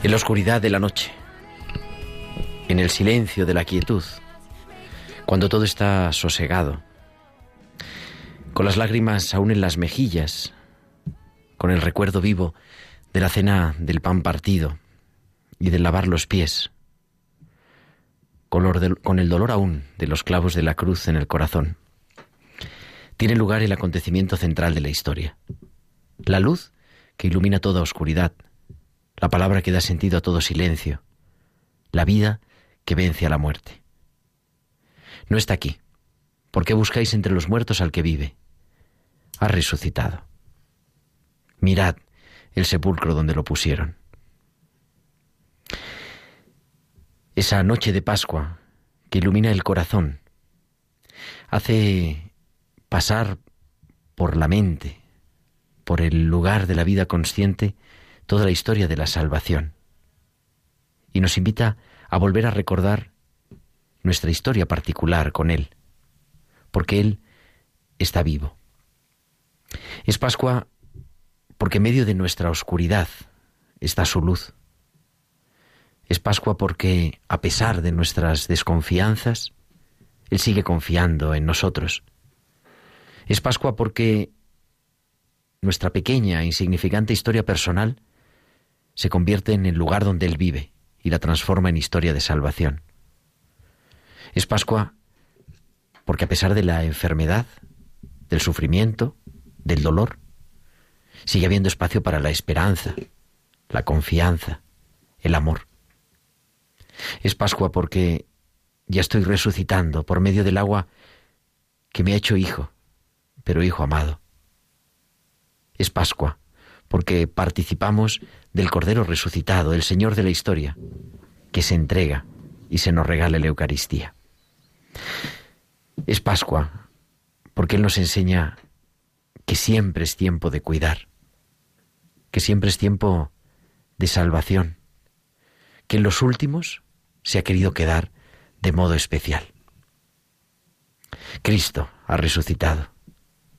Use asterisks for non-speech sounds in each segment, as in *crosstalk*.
En la oscuridad de la noche, en el silencio de la quietud, cuando todo está sosegado, con las lágrimas aún en las mejillas, con el recuerdo vivo de la cena del pan partido y del lavar los pies, con, el dolor aún de los clavos de la cruz en el corazón, tiene lugar el acontecimiento central de la historia, la luz que ilumina toda oscuridad, la palabra que da sentido a todo silencio, la vida que vence a la muerte. No está aquí. ¿Por qué buscáis entre los muertos al que vive? Ha resucitado. Mirad el sepulcro donde lo pusieron. Esa noche de Pascua que ilumina el corazón hace pasar por la mente, por el lugar de la vida consciente, toda la historia de la salvación. Y nos invita a volver a recordar nuestra historia particular con Él, porque Él está vivo. Es Pascua porque en medio de nuestra oscuridad está su luz. Es Pascua porque, a pesar de nuestras desconfianzas, Él sigue confiando en nosotros. Es Pascua porque nuestra pequeña e insignificante historia personal se convierte en el lugar donde Él vive y la transforma en historia de salvación. Es Pascua porque a pesar de la enfermedad, del sufrimiento, del dolor, sigue habiendo espacio para la esperanza, la confianza, el amor. Es Pascua porque ya estoy resucitando por medio del agua que me ha hecho hijo, pero hijo amado. Es Pascua porque participamos del Cordero resucitado, el Señor de la historia, que se entrega y se nos regala la Eucaristía. Es Pascua porque Él nos enseña que siempre es tiempo de cuidar, que siempre es tiempo de salvación, que en los últimos se ha querido quedar de modo especial. Cristo ha resucitado.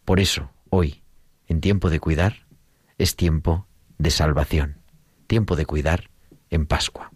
Por eso, hoy, en tiempo de cuidar, es tiempo de salvación, tiempo de cuidar en Pascua.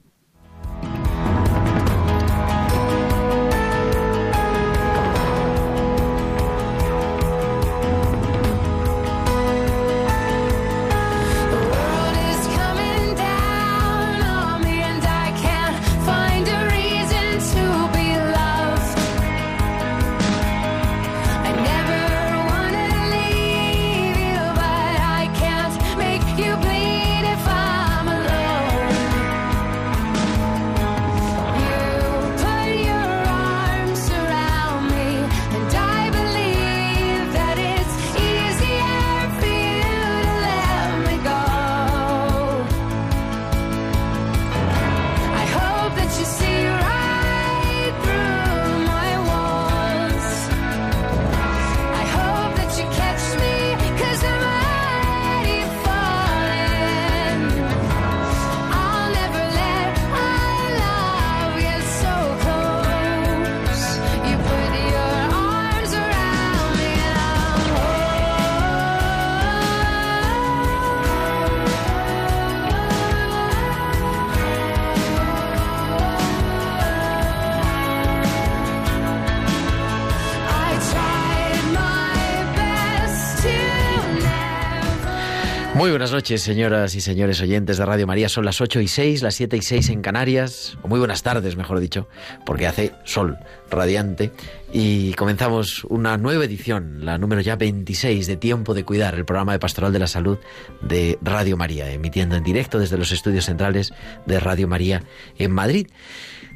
Muy buenas noches, señoras y señores oyentes de Radio María. Son las 8 y 6, las 7 y 6 en Canarias. O muy buenas tardes, mejor dicho, porque hace sol radiante. Y comenzamos una nueva edición, la número ya 26 de Tiempo de Cuidar, el programa de Pastoral de la Salud de Radio María, emitiendo en directo desde los estudios centrales de Radio María en Madrid.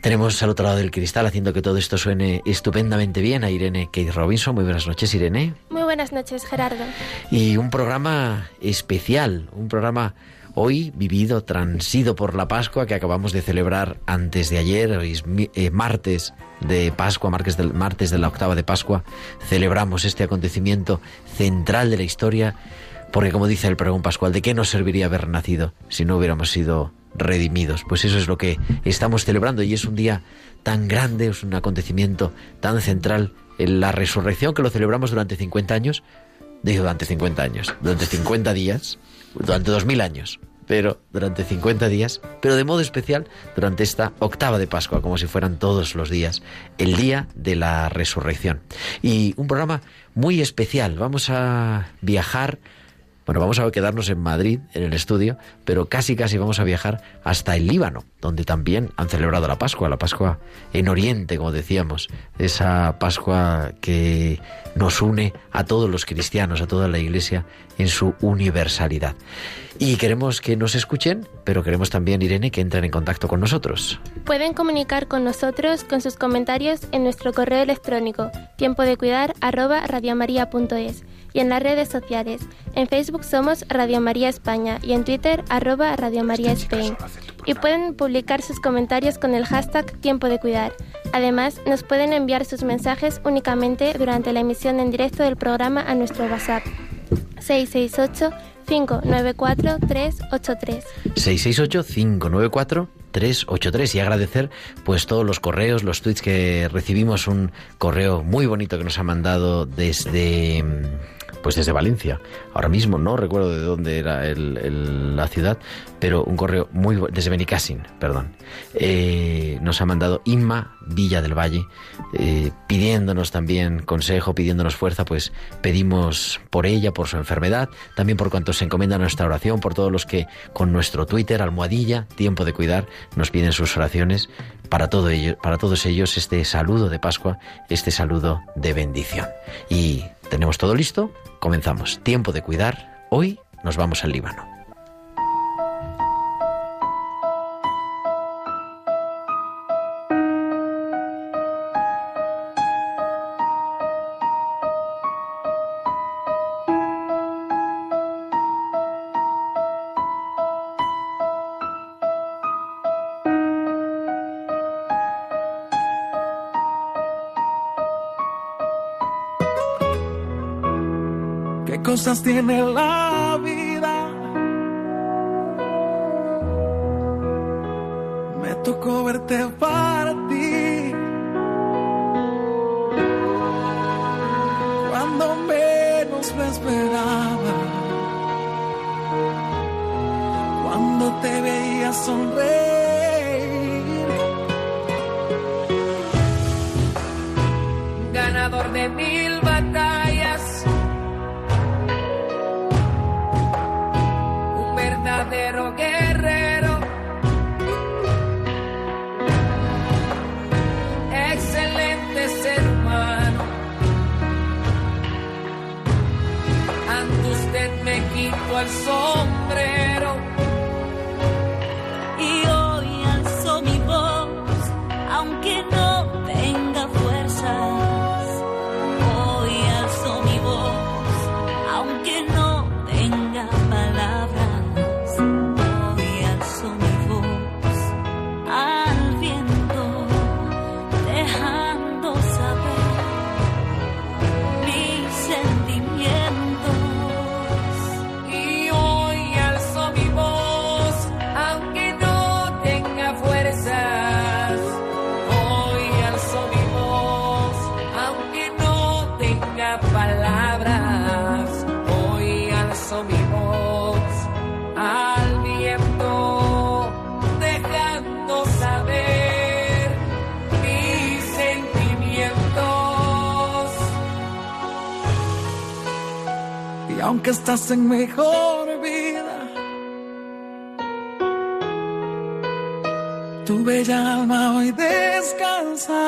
Tenemos al otro lado del cristal haciendo que todo esto suene estupendamente bien a Irene Kate Robinson. Muy buenas noches, Irene. Muy buenas noches, Gerardo. Y un programa especial, un programa hoy vivido, transido por la Pascua que acabamos de celebrar antes de ayer, hoy es eh, martes de Pascua, martes de, martes de la octava de Pascua, celebramos este acontecimiento central de la historia, porque como dice el pregón pascual, ¿de qué nos serviría haber nacido si no hubiéramos sido redimidos. Pues eso es lo que estamos celebrando y es un día tan grande, es un acontecimiento tan central en la resurrección que lo celebramos durante 50 años, digo durante 50 años, durante 50 días, durante 2000 años, pero durante 50 días, pero de modo especial durante esta octava de Pascua, como si fueran todos los días, el día de la resurrección. Y un programa muy especial, vamos a viajar bueno, vamos a quedarnos en Madrid, en el estudio, pero casi casi vamos a viajar hasta el Líbano, donde también han celebrado la Pascua, la Pascua en Oriente, como decíamos, esa Pascua que nos une a todos los cristianos, a toda la Iglesia en su universalidad. Y queremos que nos escuchen, pero queremos también, Irene, que entren en contacto con nosotros. Pueden comunicar con nosotros con sus comentarios en nuestro correo electrónico tiempo de cuidar y en las redes sociales. En Facebook somos Radio María España y en Twitter arroba Radio María Spain. Y pueden publicar sus comentarios con el hashtag Tiempo de Cuidar. Además, nos pueden enviar sus mensajes únicamente durante la emisión en directo del programa a nuestro WhatsApp 668 594 383. 668 594 383 y agradecer pues todos los correos, los tweets que recibimos, un correo muy bonito que nos ha mandado desde pues desde Valencia. Ahora mismo no recuerdo de dónde era la ciudad, pero un correo muy desde Benicassin, perdón. Eh, nos ha mandado Inma Villa del Valle, eh, pidiéndonos también consejo, pidiéndonos fuerza, pues pedimos por ella, por su enfermedad, también por cuanto se encomienda nuestra oración, por todos los que con nuestro Twitter, almohadilla, tiempo de cuidar, nos piden sus oraciones. Para, todo ello, para todos ellos este saludo de Pascua, este saludo de bendición. Y tenemos todo listo, comenzamos. Tiempo de cuidar. Hoy nos vamos al Líbano. Cosas tiene la vida. Me tocó verte ti Cuando menos me esperaba. Cuando te veía sonreír. Ganador de mil quito el aunque estás en mejor vida, tu bella alma hoy descansa.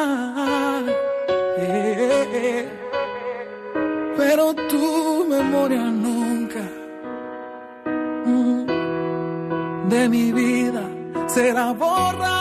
Pero tu memoria nunca mm, de mi vida será borrada.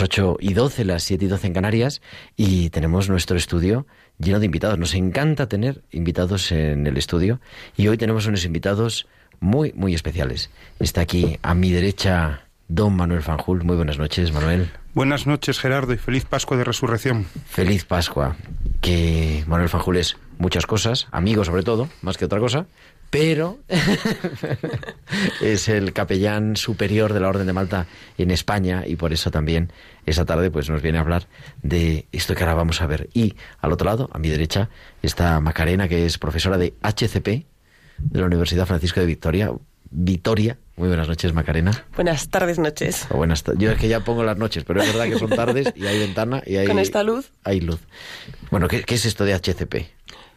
Las 8 y 12, las 7 y 12 en Canarias, y tenemos nuestro estudio lleno de invitados. Nos encanta tener invitados en el estudio, y hoy tenemos unos invitados muy, muy especiales. Está aquí a mi derecha don Manuel Fanjul. Muy buenas noches, Manuel. Buenas noches, Gerardo, y feliz Pascua de Resurrección. Feliz Pascua. Que Manuel Fanjul es muchas cosas, amigo sobre todo, más que otra cosa, pero *laughs* es el capellán superior de la Orden de Malta en España y por eso también esa tarde pues nos viene a hablar de esto que ahora vamos a ver. Y al otro lado, a mi derecha, está Macarena, que es profesora de HCP de la Universidad Francisco de Victoria. Vitoria. Muy buenas noches, Macarena. Buenas tardes, noches. O buenas ta- Yo es que ya pongo las noches, pero es verdad que son tardes y hay ventana y hay... Con esta luz. Hay luz. Bueno, ¿qué, qué es esto de HCP?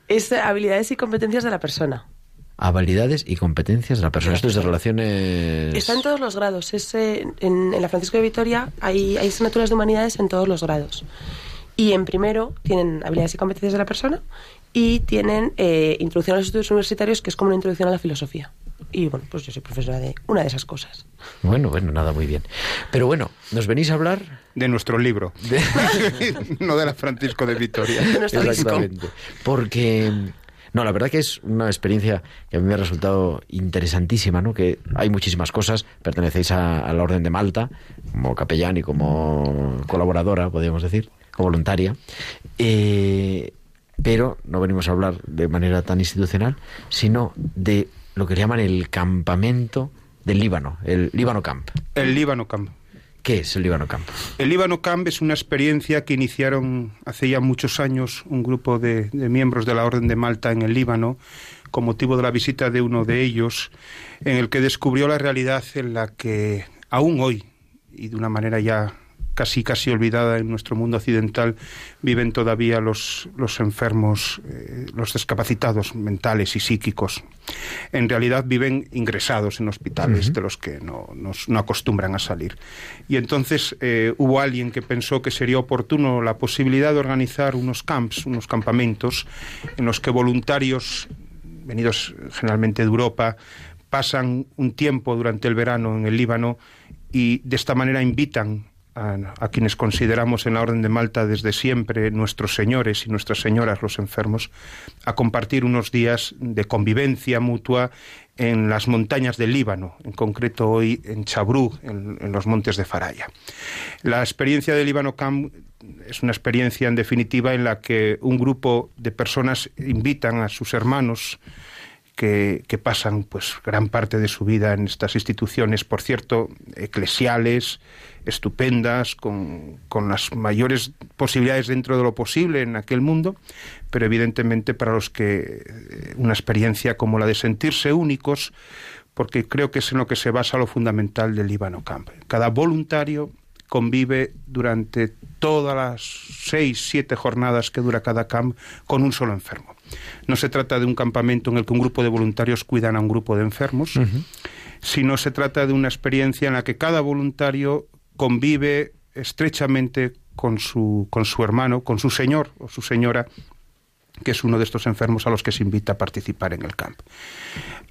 Es habilidades y competencias de la persona. Habilidades y competencias de la persona. Esto es de relaciones... Está en todos los grados. Es, eh, en, en la Francisco de Vitoria hay, hay asignaturas de humanidades en todos los grados. Y en primero tienen habilidades y competencias de la persona y tienen eh, introducción a los estudios universitarios, que es como una introducción a la filosofía. Y bueno, pues yo soy profesora de una de esas cosas. Bueno, bueno, nada, muy bien. Pero bueno, nos venís a hablar De nuestro libro, de... *laughs* no de la Francisco de Vitoria. De nuestro disco. Exactamente. Porque, no, la verdad que es una experiencia que a mí me ha resultado interesantísima, ¿no? Que hay muchísimas cosas, pertenecéis a, a la Orden de Malta, como capellán y como colaboradora, podríamos decir, o voluntaria. Eh, pero no venimos a hablar de manera tan institucional, sino de lo que llaman el campamento del Líbano, el Líbano Camp. El Líbano Camp. ¿Qué es el Líbano Camp? El Líbano Camp es una experiencia que iniciaron hace ya muchos años un grupo de, de miembros de la Orden de Malta en el Líbano con motivo de la visita de uno de ellos, en el que descubrió la realidad en la que aún hoy, y de una manera ya casi casi olvidada en nuestro mundo occidental, viven todavía los, los enfermos, eh, los discapacitados mentales y psíquicos. En realidad viven ingresados en hospitales de los que no, no acostumbran a salir. Y entonces eh, hubo alguien que pensó que sería oportuno la posibilidad de organizar unos camps, unos campamentos, en los que voluntarios venidos generalmente de Europa, pasan un tiempo durante el verano en el Líbano y de esta manera invitan a, quienes consideramos en la Orden de Malta desde siempre nuestros señores y nuestras señoras los enfermos a compartir unos días de convivencia mutua en las montañas del Líbano, en concreto hoy en Chabrú, en, en los montes de Faraya. La experiencia del Líbano Camp es una experiencia en definitiva en la que un grupo de personas invitan a sus hermanos que, pasan pues gran parte de su vida en estas instituciones, por cierto, eclesiales, estupendas, con, con las mayores posibilidades dentro de lo posible en aquel mundo, pero evidentemente para los que eh, una experiencia como la de sentirse únicos, porque creo que es en lo que se basa lo fundamental del Líbano Camp. Cada voluntario convive durante todas las seis, siete jornadas que dura cada camp con un solo enfermo. No se trata de un campamento en el que un grupo de voluntarios cuidan a un grupo de enfermos, sino se trata de una experiencia en la que cada voluntario convive estrechamente con su, con su hermano, con su señor o su señora, que es uno de estos enfermos a los que se invita a participar en el camp.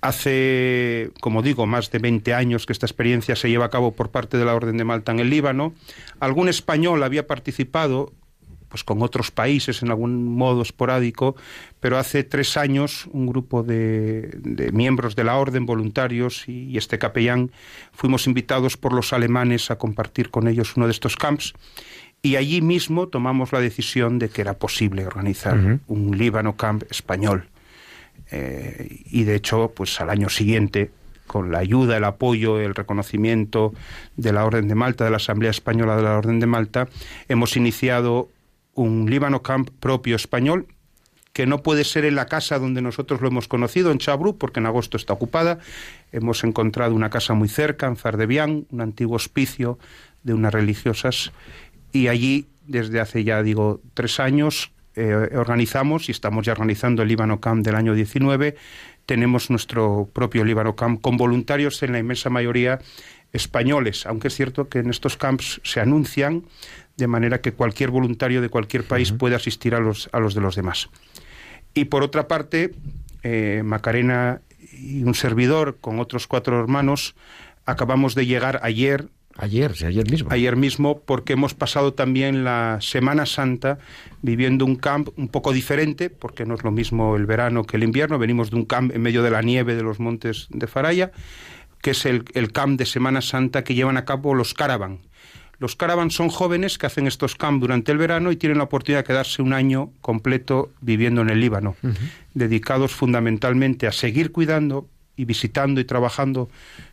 Hace, como digo, más de 20 años que esta experiencia se lleva a cabo por parte de la Orden de Malta en el Líbano. Algún español había participado, pues con otros países en algún modo esporádico, pero hace tres años un grupo de, de miembros de la Orden, voluntarios y, y este capellán, fuimos invitados por los alemanes a compartir con ellos uno de estos camps y allí mismo tomamos la decisión de que era posible organizar un Líbano Camp español. Eh, y de hecho, pues al año siguiente, con la ayuda, el apoyo, el reconocimiento de la Orden de Malta, de la Asamblea Española de la Orden de Malta, hemos iniciado un Líbano Camp propio español que no puede ser en la casa donde nosotros lo hemos conocido, en Chabru, porque en agosto está ocupada. Hemos encontrado una casa muy cerca, en Fardebian, un antiguo hospicio de unas religiosas, y allí, desde hace ya, digo, tres años, eh, organizamos, y estamos ya organizando el Líbano Camp del año 19, tenemos nuestro propio Líbano Camp con voluntarios en la inmensa mayoría españoles, aunque es cierto que en estos camps se anuncian de manera que cualquier voluntario de cualquier país puede asistir a los, a los de los demás. Y por otra parte, eh, Macarena y un servidor con otros cuatro hermanos acabamos de llegar ayer Ayer, sí, ayer mismo. ayer mismo porque hemos pasado también la Semana Santa viviendo un camp un poco diferente, porque no es lo mismo el verano que el invierno, venimos de un camp en medio de la nieve de los montes de Faraya, que es el, el camp de Semana Santa que llevan a cabo los caravan. Los caravan son jóvenes que hacen estos camp durante el verano y tienen la oportunidad de quedarse un año completo viviendo en el Líbano, dedicados fundamentalmente a seguir cuidando y visitando y trabajando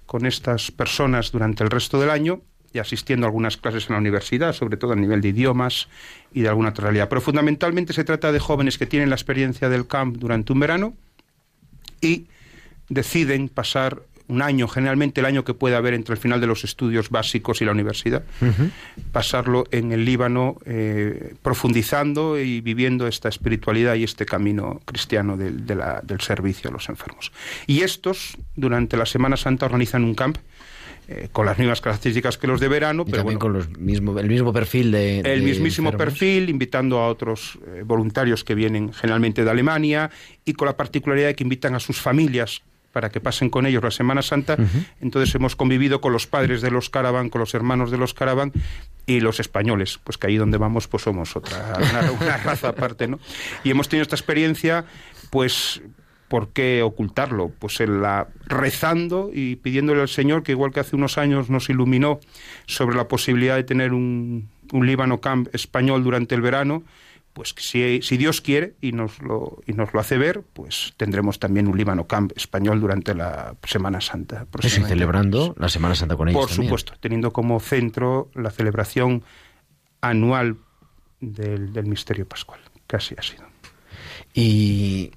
con estas personas durante el resto del año y asistiendo a algunas clases en la universidad, sobre todo a nivel de idiomas y de alguna otra realidad. Pero fundamentalmente se trata de jóvenes que tienen la experiencia del camp durante un verano y deciden pasar un año, generalmente el año que puede haber entre el final de los estudios básicos y la universidad, pasarlo en el Líbano eh, profundizando y viviendo esta espiritualidad y este camino cristiano del, de la- del servicio a los enfermos. Y estos, durante la Semana Santa, organizan un camp eh, con las mismas características que los de verano, Y pero también bueno, con los mismo, el mismo perfil de. el de mismísimo enfermos. perfil, invitando a otros eh, voluntarios que vienen generalmente de Alemania y con la particularidad de que invitan a sus familias para que pasen con ellos la Semana Santa. Entonces hemos convivido con los padres de los caravan, con los hermanos de los caravan y los españoles, pues que ahí donde vamos pues somos otra una, una raza aparte, ¿no? Y hemos tenido esta experiencia, pues ¿por qué ocultarlo? Pues en la rezando y pidiéndole al Señor que igual que hace unos años nos iluminó sobre la posibilidad de tener un, un Líbano Camp español durante el verano, pues si, si Dios quiere y nos, lo, y nos lo hace ver, pues tendremos también un Líbano Camp español durante la Semana Santa. Y celebrando la Semana Santa con ellos. Por también. supuesto, teniendo como centro la celebración anual del, del misterio pascual, así ha sido. Y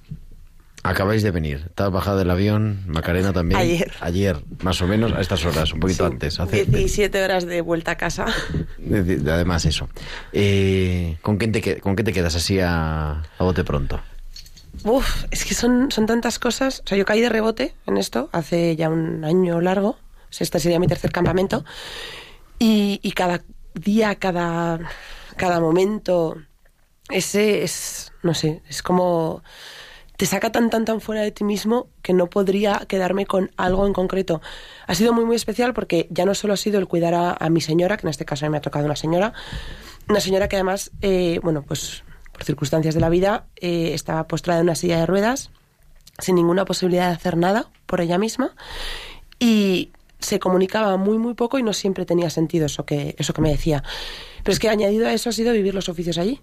acabáis de venir. Te has bajado del avión, Macarena también. Ayer. Ayer, más o menos, a estas horas, un poquito Sí, antes. Hace, 17 horas de vuelta a casa. de- de- además, eso. Eh, ¿con, quién te, ¿Con qué te quedas así a, a bote pronto? Uf, es que son, son tantas cosas. O sea, yo caí de rebote en esto hace ya un año largo. O sea, este sería mi tercer campamento. Y, y cada día, cada, cada momento, ese es, no sé, es como te saca tan, tan, tan fuera de ti mismo que no podría quedarme con algo en concreto. Ha sido muy, muy especial porque ya no solo ha sido el cuidar a, mi señora, que en este caso me ha tocado una señora, una señora que además, eh, bueno, pues por circunstancias de la vida, eh, estaba postrada en una silla de ruedas, sin ninguna posibilidad de hacer nada por ella misma, y se comunicaba muy, muy poco y no siempre tenía sentido eso que, eso que me decía. Pero es que añadido a eso ha sido vivir los oficios allí.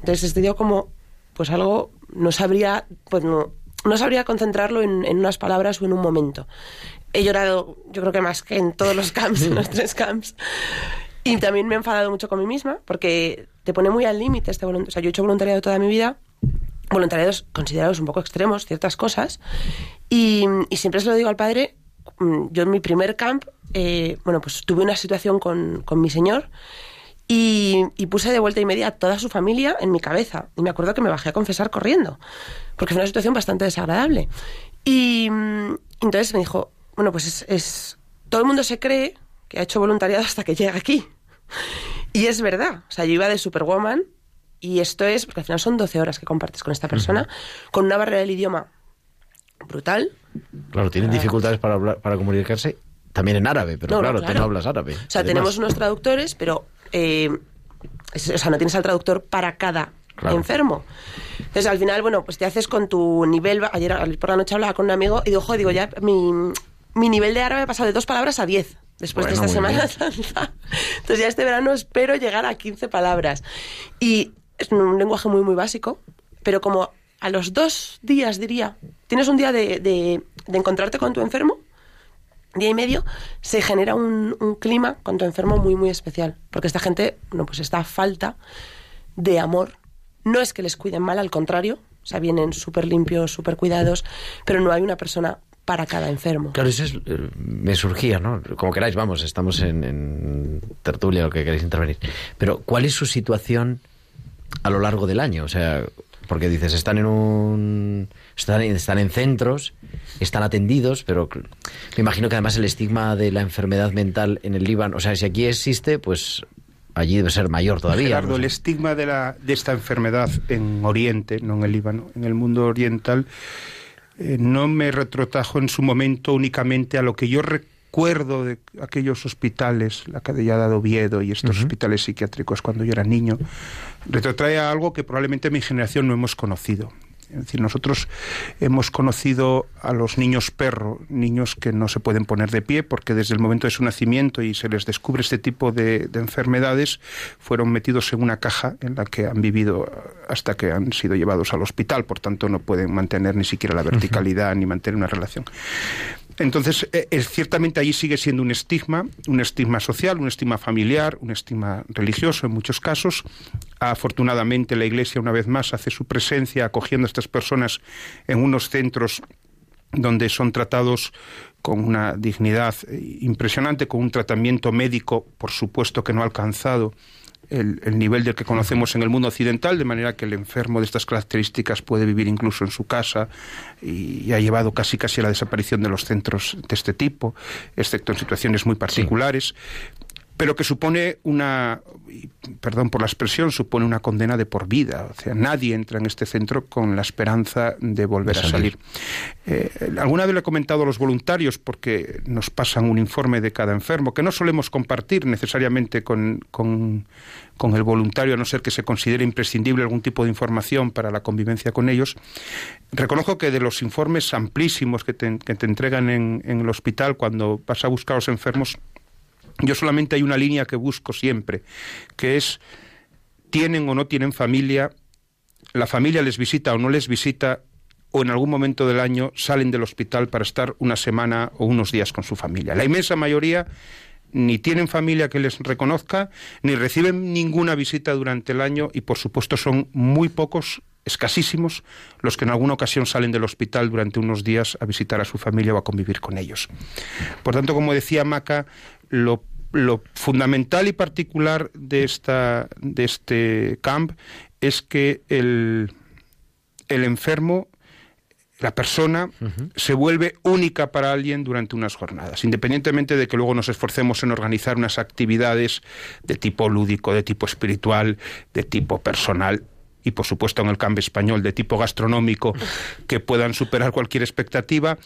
Entonces, este dio como, pues algo, no sabría, pues no, no sabría concentrarlo en, en unas palabras o en un momento. He llorado, yo creo que más que en todos los camps, en los tres camps. Y también me he enfadado mucho con mí misma, porque te pone muy al límite este voluntariado. O sea, yo he hecho voluntariado toda mi vida, voluntariados considerados un poco extremos, ciertas cosas, y, y siempre se lo digo al padre, mm, yo en mi primer camp, eh, bueno, pues tuve una situación con, con mi señor, y, y puse de vuelta y media a toda su familia en mi cabeza. Y me acuerdo que me bajé a confesar corriendo, porque fue una situación bastante desagradable. Y mm, entonces me dijo, bueno, pues es, es- todo el mundo se cree que ha hecho voluntariado hasta que llega aquí. Y es verdad, o sea, yo iba de Superwoman Y esto es, porque al final son 12 horas que compartes con esta persona, con una barrera del idioma brutal. Claro, tienen dificultades para, hablar, para comunicarse también en árabe, pero No, no, claro, tú claro. no hablas árabe. O sea, Además, tenemos unos traductores, pero eh, o sea, no tienes al traductor para cada Claro. enfermo. Entonces, al final, bueno, pues te haces con tu nivel. Ayer por la noche hablaba con un amigo y digo, "Jo, digo, ya mi, mi nivel de árabe ha pasado de dos palabras a diez después Bueno, de esta Semana. Santa. Entonces, ya este verano espero llegar a 15 palabras. Y es un lenguaje muy, muy básico, pero como a los dos días, diría, tienes un día de, de- de encontrarte con tu enfermo día y medio, se genera un, un clima con tu enfermo muy, muy especial. Porque esta gente, bueno, pues está a falta de amor. No es que les cuiden mal, al contrario. O sea, vienen súper limpios, súper cuidados, pero no hay una persona para cada enfermo. Claro, eso es, eh, me surgía, ¿no? Como queráis, vamos, estamos en, en tertulia, lo que queréis intervenir. Pero, ¿cuál es su situación a lo largo del año? O sea, porque dices, están en un... Están, en- están en centros, están atendidos, pero me imagino que además el estigma de la enfermedad mental en el Líbano, o sea, si aquí existe, pues allí debe ser mayor todavía. Gerardo, ¿no? el estigma de, la, de esta enfermedad en Oriente, no en el Líbano, en el mundo oriental, eh, no me retrotajo en su momento únicamente a lo que yo recuerdo de aquellos hospitales, la Cadellada de Oviedo y estos hospitales psiquiátricos cuando yo era niño, retrotrae a algo que probablemente mi generación no hemos conocido. Es decir, nosotros hemos conocido a los niños perro, niños que no se pueden poner de pie porque desde el momento de su nacimiento y se les descubre este tipo de, de enfermedades, fueron metidos en una caja en la que han vivido hasta que han sido llevados al hospital, por tanto no pueden mantener ni siquiera la verticalidad ni mantener una relación. Entonces, eh, ciertamente ahí sigue siendo un estigma, un estigma social, un estigma familiar, un estigma religioso en muchos casos. Afortunadamente, la Iglesia, una vez más, hace su presencia acogiendo a estas personas en unos centros donde son tratados con una dignidad eh, impresionante, con un tratamiento médico, por supuesto que no ha alcanzado el, el nivel del que conocemos en el mundo occidental, de manera que el enfermo de estas características puede vivir incluso en su casa y ha llevado casi casi a la desaparición de los centros de este tipo, excepto en situaciones muy particulares. Pero que supone una, perdón por la expresión, supone una condena de por vida. O sea, nadie entra en este centro con la esperanza de volver De a salir. Eh, alguna vez le he comentado a los voluntarios, porque nos pasan un informe de cada enfermo, que no solemos compartir necesariamente con, con, con el voluntario, a no ser que se considere imprescindible algún tipo de información para la convivencia con ellos. Reconozco que de los informes amplísimos que te, que te entregan en, en el hospital cuando vas a buscar a los enfermos, yo solamente hay una línea que busco siempre, que es tienen o no tienen familia, la familia les visita o no les visita, o en algún momento del año salen del hospital para estar una semana o unos días con su familia. La inmensa mayoría ni tienen familia que les reconozca, ni reciben ninguna visita durante el año y por supuesto son muy pocos, escasísimos, los que en alguna ocasión salen del hospital durante unos días a visitar a su familia o a convivir con ellos. Por tanto, como decía Maca, lo, lo fundamental y particular de, esta, de este camp es que el, el enfermo la persona se vuelve única para alguien durante unas jornadas, independientemente de que luego nos esforcemos en organizar unas actividades de tipo lúdico, de tipo espiritual, de tipo personal y por supuesto en el cambio español de tipo gastronómico que puedan superar cualquier expectativa.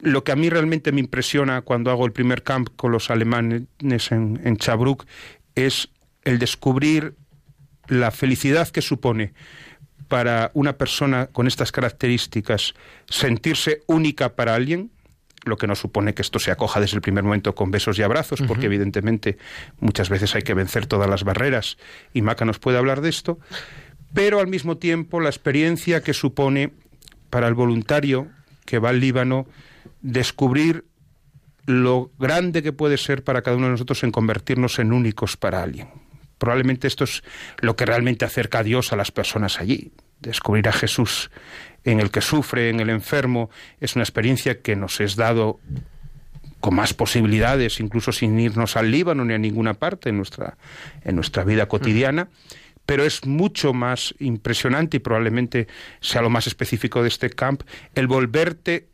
Lo que a mí realmente me impresiona cuando hago el primer camp con los alemanes en, en Chabruk es el descubrir la felicidad que supone para una persona con estas características sentirse única para alguien, lo que no supone que esto se acoja desde el primer momento con besos y abrazos, porque evidentemente muchas veces hay que vencer todas las barreras, y Maca nos puede hablar de esto, pero al mismo tiempo la experiencia que supone para el voluntario que va al Líbano descubrir lo grande que puede ser para cada uno de nosotros en convertirnos en únicos para alguien. Probablemente esto es lo que realmente acerca a Dios a las personas allí. Descubrir a Jesús en el que sufre, en el enfermo, es una experiencia que nos es dado con más posibilidades, incluso sin irnos al Líbano ni a ninguna parte en nuestra, en nuestra vida cotidiana. Pero es mucho más impresionante y probablemente sea lo más específico de este camp, el volverte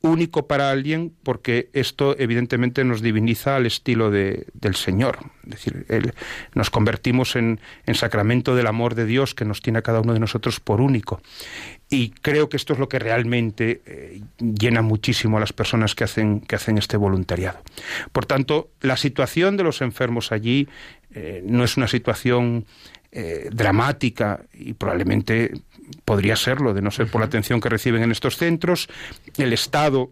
único para alguien porque esto evidentemente nos diviniza al estilo de, del Señor. Es decir, nos convertimos en, en sacramento del amor de Dios que nos tiene a cada uno de nosotros por único. Y creo que esto es lo que realmente eh, llena muchísimo a las personas que hacen, que hacen este voluntariado. Por tanto, la situación de los enfermos allí eh, no es una situación eh, dramática y probablemente podría serlo, de no ser por la atención que reciben en estos centros. El Estado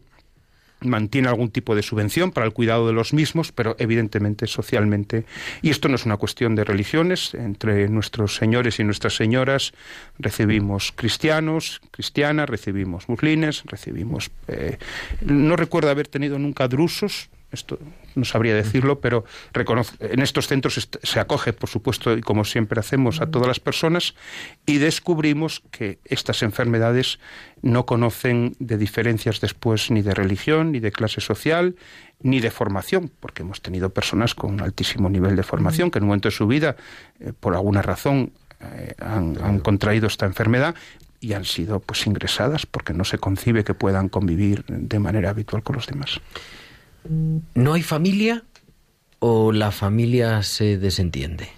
mantiene algún tipo de subvención para el cuidado de los mismos, pero evidentemente socialmente. Y esto no es una cuestión de religiones. Entre nuestros señores y nuestras señoras recibimos cristianos, cristianas, recibimos muslines, recibimos... eh, no recuerdo haber tenido nunca drusos, esto no sabría decirlo, pero en estos centros se acoge, por supuesto, y como siempre hacemos, a todas las personas y descubrimos que estas enfermedades no conocen de diferencias después ni de religión, ni de clase social, ni de formación, porque hemos tenido personas con un altísimo nivel de formación que en un momento de su vida, eh, por alguna razón, eh, han, han contraído esta enfermedad y han sido pues ingresadas porque no se concibe que puedan convivir de manera habitual con los demás. ¿No hay familia o la familia se desentiende?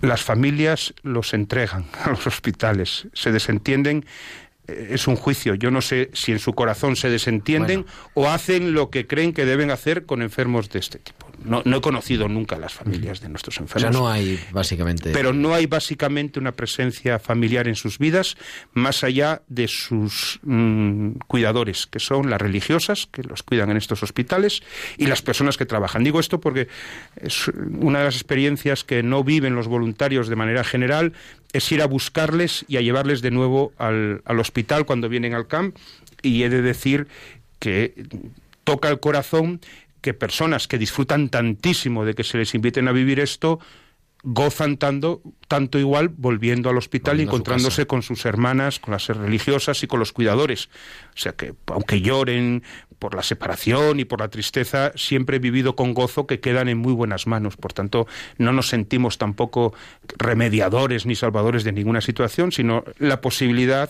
las familias los entregan a los hospitales, se desentienden. eh, Es un juicio. Yo no sé si en su corazón se desentienden o hacen lo que creen que deben hacer con enfermos de este tipo. No, no he conocido nunca las familias de nuestros O enfermos. sea, no hay básicamente... Pero no hay básicamente una presencia familiar en sus vidas más allá de sus mm, cuidadores, que son las religiosas, que los cuidan en estos hospitales, y las personas que trabajan. Digo esto porque es una de las experiencias que no viven los voluntarios de manera general, es ir a buscarles y a llevarles de nuevo al, al hospital cuando vienen al camp, y he de decir que toca el corazón que personas que disfrutan tantísimo de que se les inviten a vivir esto gozan tanto, tanto igual volviendo al hospital y Volviendo encontrándose con sus hermanas, con las religiosas y con los cuidadores. O sea que, aunque lloren por la separación y por la tristeza, siempre he vivido con gozo que quedan en muy buenas manos. Por tanto, no nos sentimos tampoco remediadores ni salvadores de ninguna situación, sino la posibilidad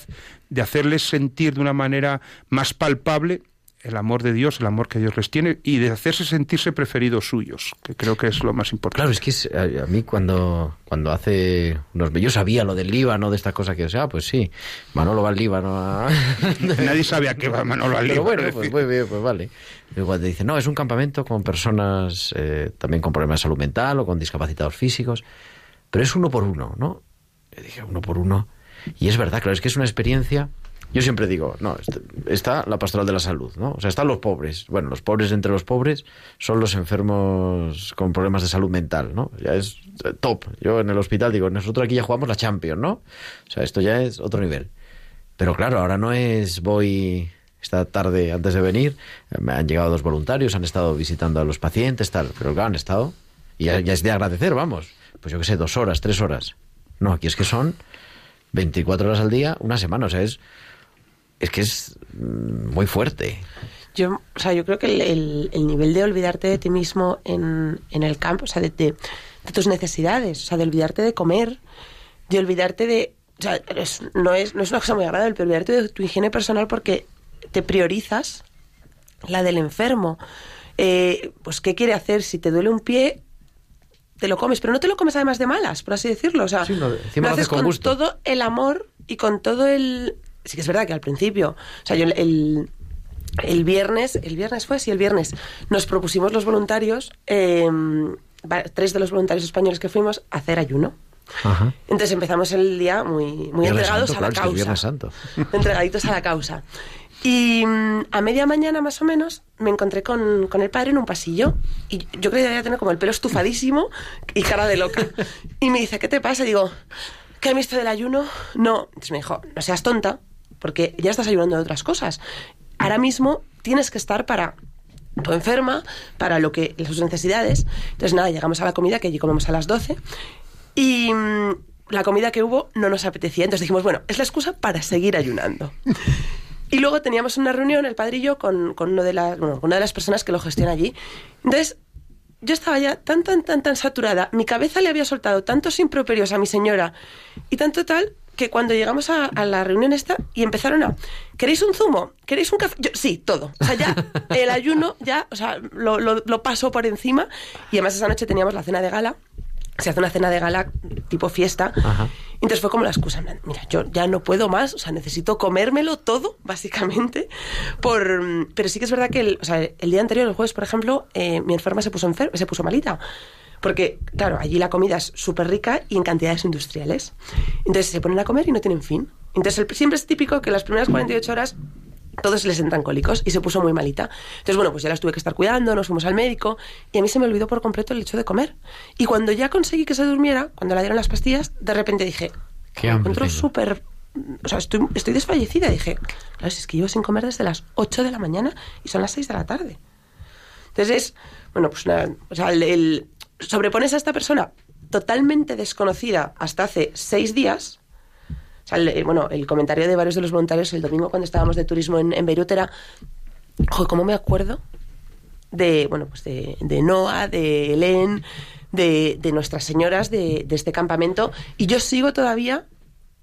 de hacerles sentir de una manera más palpable el amor de Dios, el amor que Dios les tiene y de hacerse sentirse preferidos suyos, que creo que es lo más importante. Claro, es que es- a, mí cuando, cuando hace unos... Yo sabía lo del Líbano, de esta cosa que, o sea, pues sí, Manolo va al Líbano a... *laughs* Nadie sabe a qué va Manolo al Pero Líbano, bueno, es pues, decir. muy bien, pues vale. Pero cuando dice, no, es un campamento con personas eh, también con problemas de salud mental o con discapacitados físicos, pero es uno por uno, ¿no? Yo dije, uno por uno. Y es verdad, claro, es que es una experiencia... Yo siempre digo, no, est- está la pastoral de la salud, ¿no? O sea, están los pobres. Bueno, los pobres entre los pobres son los enfermos con problemas de salud mental, ¿no? Ya es eh, top. Yo en el hospital digo, nosotros aquí ya jugamos la Champions, ¿no? O sea, esto ya es otro nivel. Pero claro, ahora no es voy esta tarde antes de venir, eh, me han llegado dos voluntarios, han estado visitando a los pacientes, tal, pero claro, han estado y ya, ya es de agradecer, vamos. Pues yo qué sé, dos horas, tres horas. No, aquí es que son 24 horas al día, una semana, o sea, es es que es mm, muy fuerte. Yo, o sea, yo creo que el, el- el nivel de olvidarte de ti mismo en, en el campo, o sea, de, de- de tus necesidades, o sea, de olvidarte de comer, de olvidarte de... O sea, es- no, es, no es una cosa muy agradable, pero olvidarte de tu higiene personal porque te priorizas la del enfermo. Eh, pues, ¿qué quiere hacer? Si te duele un pie, te lo comes, pero no te lo comes además de malas, por así decirlo. O sea, Sí, no, encima lo lo haces haces con con gusto. todo el amor y con todo el... Sí que es verdad que al principio, o sea, yo el, el, viernes, el viernes fue, sí, el viernes, nos propusimos los voluntarios, eh, tres de los voluntarios españoles que fuimos, a hacer ayuno. Ajá. Entonces empezamos el día muy, muy entregados Santo, a la claro, causa. Viernes Santo. *laughs* Entregaditos a la causa. Y mm, a media mañana más o menos me encontré con, con el padre en un pasillo y yo creo que debía tener como el pelo estufadísimo y cara de loca. *laughs* Y me dice, ¿qué te pasa? Y digo, ¿qué has visto del ayuno? No. Entonces me dijo, no seas tonta porque ya estás ayunando de otras cosas. Ahora mismo tienes que estar para tu enferma, para lo que sus necesidades. Entonces nada, llegamos a la comida que allí comemos a las 12 y mm, la comida que hubo no nos apetecía. Entonces dijimos, bueno, es la excusa para seguir ayunando. *laughs* Y luego teníamos una reunión, el padre y yo, con, con, uno de las, bueno, una de las personas que lo gestiona allí. Entonces, yo estaba ya tan, tan, tan, tan saturada. Mi cabeza le había soltado tantos improperios a mi señora y tanto tal que cuando llegamos a, a la reunión esta y empezaron a, ¿queréis un zumo? ¿Queréis un café? Yo, sí, todo. O sea, ya *laughs* el ayuno ya, o sea, lo, lo, lo paso por encima y además esa noche teníamos la cena de gala. Se hace una cena de gala tipo fiesta. Ajá. Entonces fue como la excusa, en plan, mira, yo ya no puedo más, o sea, necesito comérmelo todo, básicamente. Por, pero sí que es verdad que el, o sea, el día anterior, el jueves, por ejemplo, eh, mi enferma se puso, enfer se puso malita. Porque, claro, allí la comida es súper rica y en cantidades industriales. Entonces se ponen a comer y no tienen fin. Entonces el- siempre es típico que las primeras 48 horas todos les entran cólicos y se puso muy malita. Entonces, bueno, pues ya las tuve que estar cuidando, nos fuimos al médico y a mí se me olvidó por completo el hecho de comer. Y cuando ya conseguí que se durmiera, cuando le dieron las pastillas, de repente dije, Qué me hambre encuentro tengo". súper... O sea, estoy, estoy desfallecida. Dije, claro, si es que llevo sin comer desde las 8 de la mañana y son las 6 de la tarde. Entonces es, bueno, pues una, o sea, el, el- sobrepones a esta persona totalmente desconocida hasta hace seis días. El- el- bueno, el comentario de varios de los voluntarios el domingo cuando estábamos de turismo en, en Beirut era, joder, ¿cómo me acuerdo de, bueno, pues de, Noah, de Helen, de, nuestras señoras de, de este campamento? Y yo sigo todavía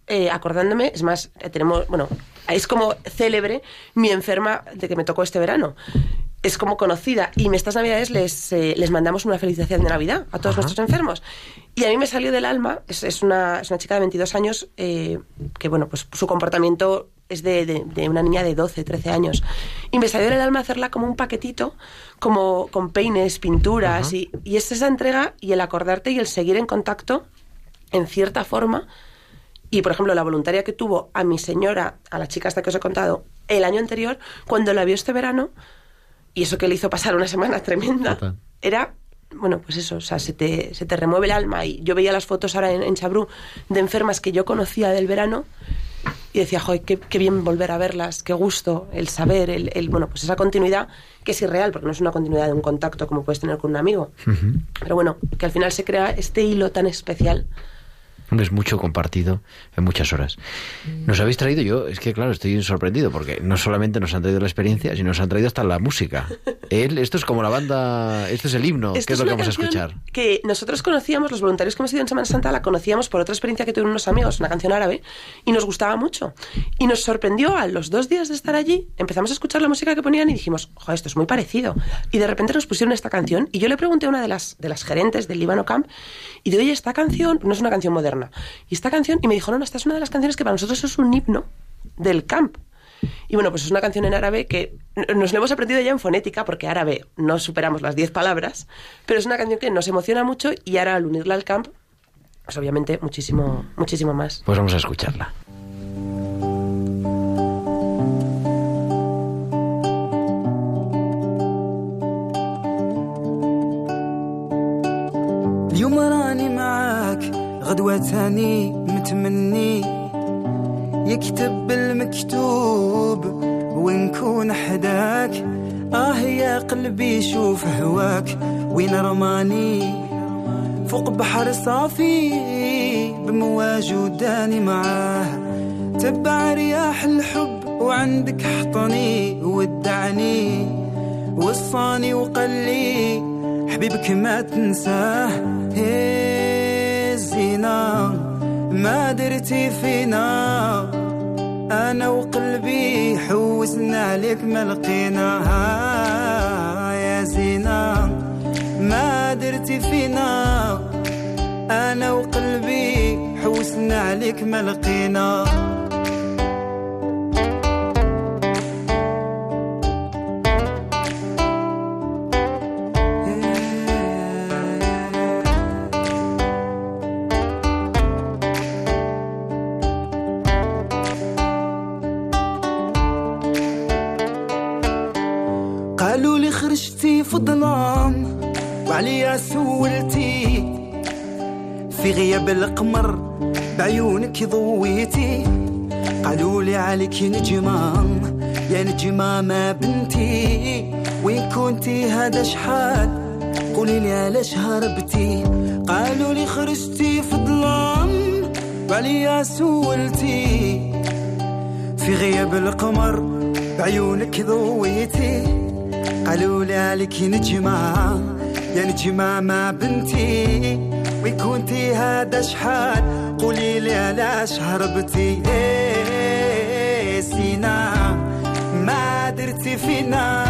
eh, acordándome, es más, eh, tenemos, bueno, es como célebre mi enferma de que me tocó este verano. Es como conocida y en estas navidades les, eh, les mandamos una felicitación de Navidad a todos Ajá. nuestros enfermos. Y a mí me salió del alma, es, es una, es una chica de 22 años eh, que, bueno, pues su comportamiento es de, de- de una niña de 12, 13 años. Y me salió del alma hacerla como un paquetito, como con peines, pinturas, Ajá. y, y es esa entrega y el acordarte y el seguir en contacto en cierta forma. Y, por ejemplo, la voluntaria que tuvo a mi señora, a la chica hasta que os he contado, el año anterior, cuando la vio este verano, y eso que le hizo pasar una semana *laughs* tremenda, Total. era, bueno, pues eso, o sea, se te, se te remueve el alma. Y yo veía las fotos ahora en, en Chabrú de enfermas que yo conocía del verano y decía, joder, qué, qué bien volver a verlas, qué gusto, el saber, el, el- bueno, pues esa continuidad que es irreal, porque no es una continuidad de un contacto como puedes tener con un amigo. Pero bueno, que al final se crea este hilo tan especial. Es mucho compartido en muchas horas. Nos habéis traído, yo es que claro, estoy sorprendido porque no solamente nos han traído la experiencia, sino nos han traído hasta la música. Él, esto es como la banda, esto es el himno, Esto que es lo que vamos a escuchar. Que nosotros conocíamos, los voluntarios que hemos ido en Semana Santa, la conocíamos por otra experiencia que tuvieron unos amigos, una canción árabe, y nos gustaba mucho. Y nos sorprendió a los dos días de estar allí, empezamos a escuchar la música que ponían y dijimos, joder, esto es muy parecido. Y de repente nos pusieron esta canción, y yo le pregunté a una de las, de las gerentes del Líbano Camp, y de oye, esta canción no es una canción moderna. Y esta canción, y me dijo, no, no, esta es una de las canciones que para nosotros es un himno del camp. Y bueno, pues es una canción en árabe que n- nos lo hemos aprendido ya en fonética, porque árabe no superamos las 10 palabras, pero es una canción que nos emociona mucho y ahora al unirla al camp, pues obviamente muchísimo, muchísimo más. Pues vamos a escucharla. اليوم راني معاك غدوة تاني متمني يكتب المكتوب ونكون حداك؟ آه يا قلبي شوف هواك. وين رماني؟ فوق بحر صافي بمواج وداني معاه. تبع رياح الحب وعندك حطني ودعني. وصاني وقال لي حبيبك ما تنساه. الزينة ما درتي فينا أنا وقلبي حوسنا عليك ما لقيناها يا زينة. ما درتي فينا أنا وقلبي حوسنا عليك ما لقينا سولتي في غياب القمر بعيونك ضويتي. قالوا لي عليك نجمة يا نجمة ما بنتي. وين كنتي هذا شحال؟ قولي لي علاش هربتي؟ قالوا لي خرجتي في الظلام وعليا سولتي. في غياب القمر بعيونك ضويتي. قالوا لي عليك نجمة يا نجمة ما بنتي ويكونتي هذا شحال؟ قولي لي علاش هربتي إيه سينا ما درتي فينا.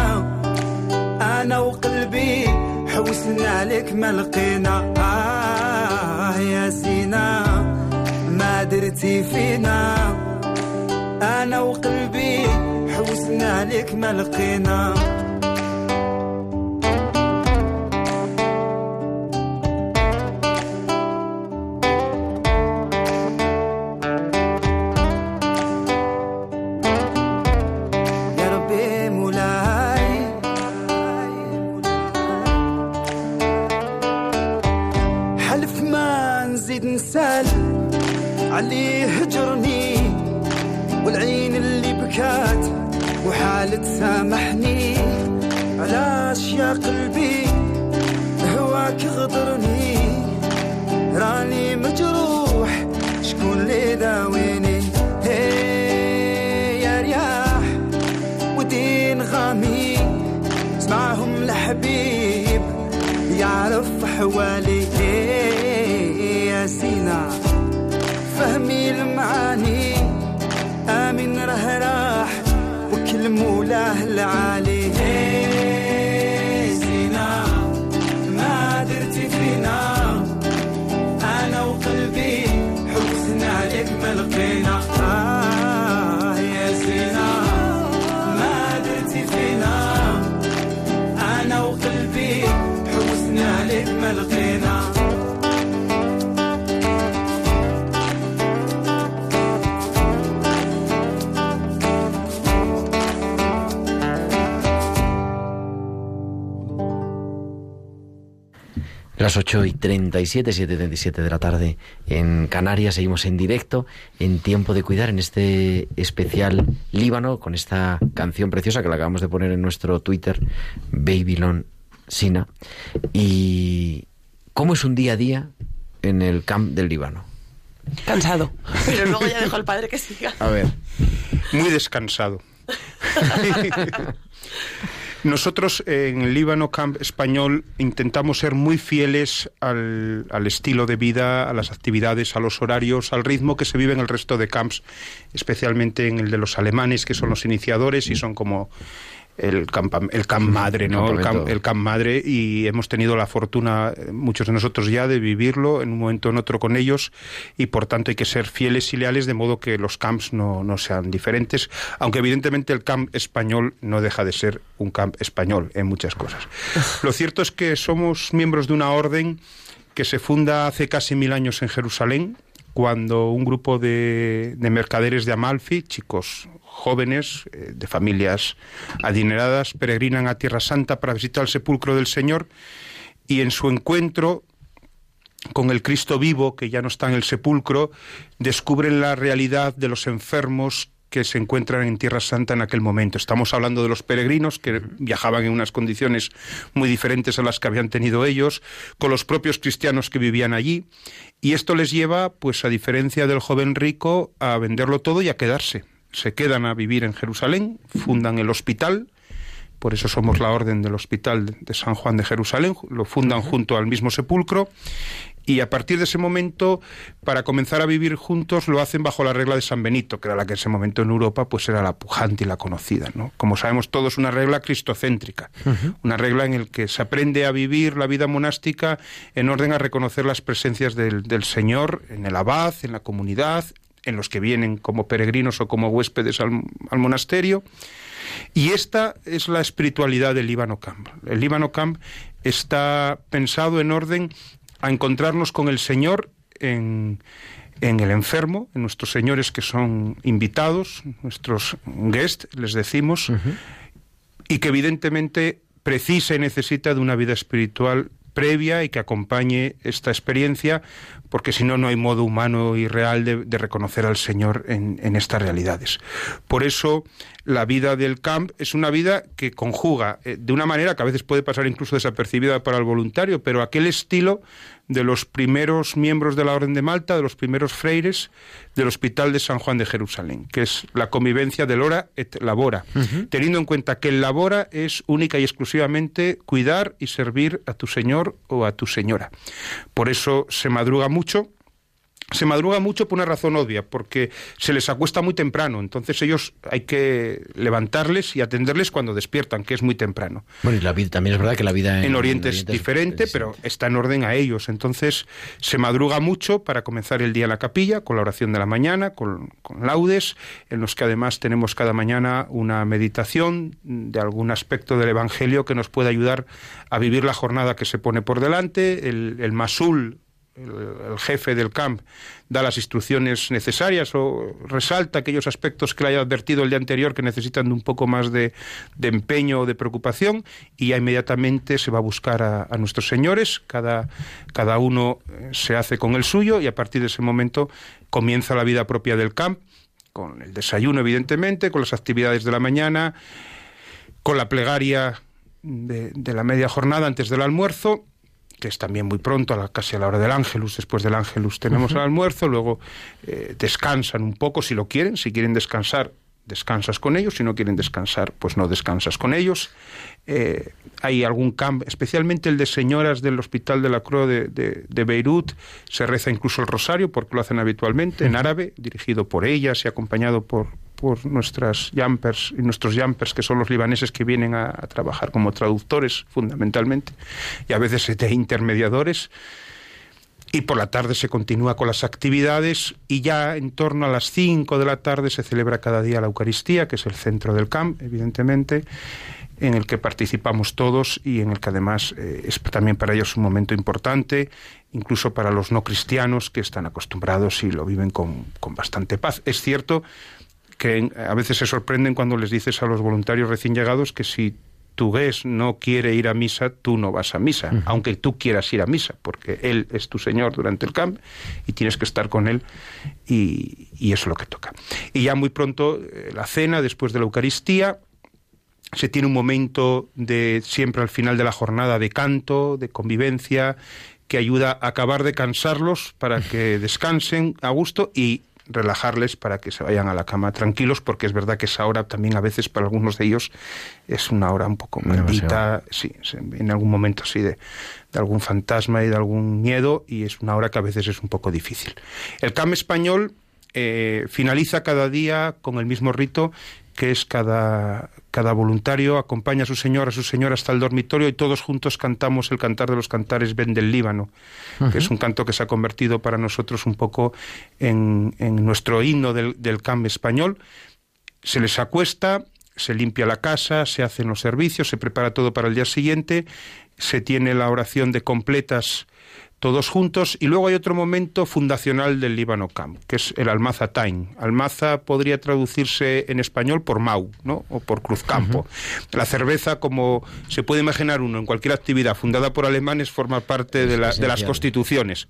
أنا وقلبي حوسنا عليك ما لقينا. آه يا سينا ما درتي فينا. أنا وقلبي حوسنا عليك ما لقينا. 7 y 37 de la tarde en Canarias. Seguimos en directo, en Tiempo de Cuidar, en este especial Líbano, con esta canción preciosa que la acabamos de poner en nuestro Twitter, Babylon Sina. ¿Y cómo es un día a día en el camp del Líbano? Cansado. Pero luego ya dejo al padre que siga. A ver. Muy descansado. *laughs* Nosotros en el Líbano Camp español intentamos ser muy fieles al, al, estilo de vida, a las actividades, a los horarios, al ritmo que se vive en el resto de camps, especialmente en el de los alemanes, que son los iniciadores y son como el camp, el camp madre, ¿no? El camp, el camp, madre y hemos tenido la fortuna, muchos de nosotros ya, de vivirlo en un momento o en otro con ellos y por tanto hay que ser fieles y leales de modo que los camps no, no sean diferentes, aunque evidentemente el camp español no deja de ser un camp español en muchas cosas. *laughs* Lo cierto es que somos miembros de una orden que se funda hace casi mil años en Jerusalén, cuando un grupo de, de mercaderes de Amalfi, chicos jóvenes eh, de familias adineradas, peregrinan a Tierra Santa para visitar el sepulcro del Señor y en su encuentro con el Cristo vivo, que ya no está en el sepulcro, descubren la realidad de los enfermos que se encuentran en Tierra Santa en aquel momento. Estamos hablando de los peregrinos que viajaban en unas condiciones muy diferentes a las que habían tenido ellos, con los propios cristianos que vivían allí, y esto les lleva, pues a diferencia del joven rico, a venderlo todo y a quedarse. Se quedan a vivir en Jerusalén, fundan el hospital, por eso somos la orden del Hospital de San Juan de Jerusalén, lo fundan junto al mismo sepulcro y a partir de ese momento, para comenzar a vivir juntos, lo hacen bajo la regla de San Benito, que era la que en ese momento en Europa pues era la pujante y la conocida. ¿no? Como sabemos todos, una regla cristocéntrica, uh -huh. una regla en la que se aprende a vivir la vida monástica en orden a reconocer las presencias del, del Señor en el abad, en la comunidad, en los que vienen como peregrinos o como huéspedes al, al monasterio. Y esta es la espiritualidad del Líbano Camp. El Líbano Camp está pensado en orden a encontrarnos con el Señor en, en, el enfermo, en nuestros señores que son invitados, nuestros guests, les decimos, uh -huh. y que evidentemente precisa y necesita de una vida espiritual previa y que acompañe esta experiencia, porque si no, no hay modo humano y real de, reconocer al Señor en, en, estas realidades. Por eso, la vida del camp es una vida que conjuga eh, de una manera que a veces puede pasar incluso desapercibida para el voluntario, pero aquel estilo de los primeros miembros de la Orden de Malta, de los primeros freires del Hospital de San Juan de Jerusalén, que es la convivencia del hora et labora, teniendo en cuenta que el labora es única y exclusivamente cuidar y servir a tu señor o a tu señora. Por eso se madruga mucho, se madruga mucho por una razón obvia, porque se les acuesta muy temprano, entonces ellos hay que levantarles y atenderles cuando despiertan, que es muy temprano. Bueno, y la vida también es verdad que la vida en, En Oriente es diferente, es- pero está en orden a ellos. Entonces se madruga mucho para comenzar el día en la capilla, con la oración de la mañana, con, con laudes, en los que además tenemos cada mañana una meditación de algún aspecto del Evangelio que nos puede ayudar a vivir la jornada que se pone por delante. El, el masul, el, jefe del camp, da las instrucciones necesarias o resalta aquellos aspectos que le haya advertido el día anterior que necesitan de un poco más de, empeño o de preocupación y ya inmediatamente se va a buscar a, nuestros señores, cada, cada uno eh, se hace con el suyo y a partir de ese momento comienza la vida propia del camp, con el desayuno evidentemente, con las actividades de la mañana, con la plegaria de la media jornada antes del almuerzo que es también muy pronto, a la- casi a la hora del ángelus. Después del ángelus tenemos el almuerzo, luego eh, descansan un poco si lo quieren, si quieren descansar, descansas con ellos, si no quieren descansar, pues no descansas con ellos. Eh, hay algún camp, especialmente el de señoras del Hospital de la Cruz de, de- de Beirut, se reza incluso el rosario, porque lo hacen habitualmente, en árabe, dirigido por ellas y acompañado por, por nuestras jumpers y nuestros jumpers, que son los libaneses que vienen a, trabajar como traductores fundamentalmente, y a veces de intermediadores. Y por la tarde se continúa con las actividades y ya en torno a las 5 de la tarde se celebra cada día la Eucaristía, que es el centro del camp, evidentemente, en el que participamos todos y en el que además eh, es también para ellos un momento importante, incluso para los no cristianos que están acostumbrados y lo viven con, con bastante paz. Es cierto que a veces se sorprenden cuando les dices a los voluntarios recién llegados que si tu gués no quiere ir a misa, tú no vas a misa, aunque tú quieras ir a misa, porque él es tu señor durante el camp y tienes que estar con él y, y eso es lo que toca. Y ya muy pronto eh, la cena, después de la Eucaristía, se tiene un momento de siempre al final de la jornada de canto, de convivencia, que ayuda a acabar de cansarlos para que descansen a gusto y relajarles para que se vayan a la cama tranquilos, porque es verdad que esa hora también a veces para algunos de ellos es una hora un poco maldita, sí, en algún momento así de, de algún fantasma y de algún miedo, y es una hora que a veces es un poco difícil. El CAM español eh, finaliza cada día con el mismo rito que es cada, cada voluntario acompaña a su señor, a su señora hasta el dormitorio y todos juntos cantamos el cantar de los cantares Ven del Líbano, que es un canto que se ha convertido para nosotros un poco en, en nuestro himno del, del camp español. Se les acuesta, se limpia la casa, se hacen los servicios, se prepara todo para el día siguiente, se tiene la oración de completas todos juntos y luego hay otro momento fundacional del Líbano Camp, que es el Almaza Time. Almaza podría traducirse en español por Mau, ¿no? O por Cruzcampo. La cerveza, como se puede imaginar uno en cualquier actividad fundada por alemanes, forma parte de, la- de las constituciones.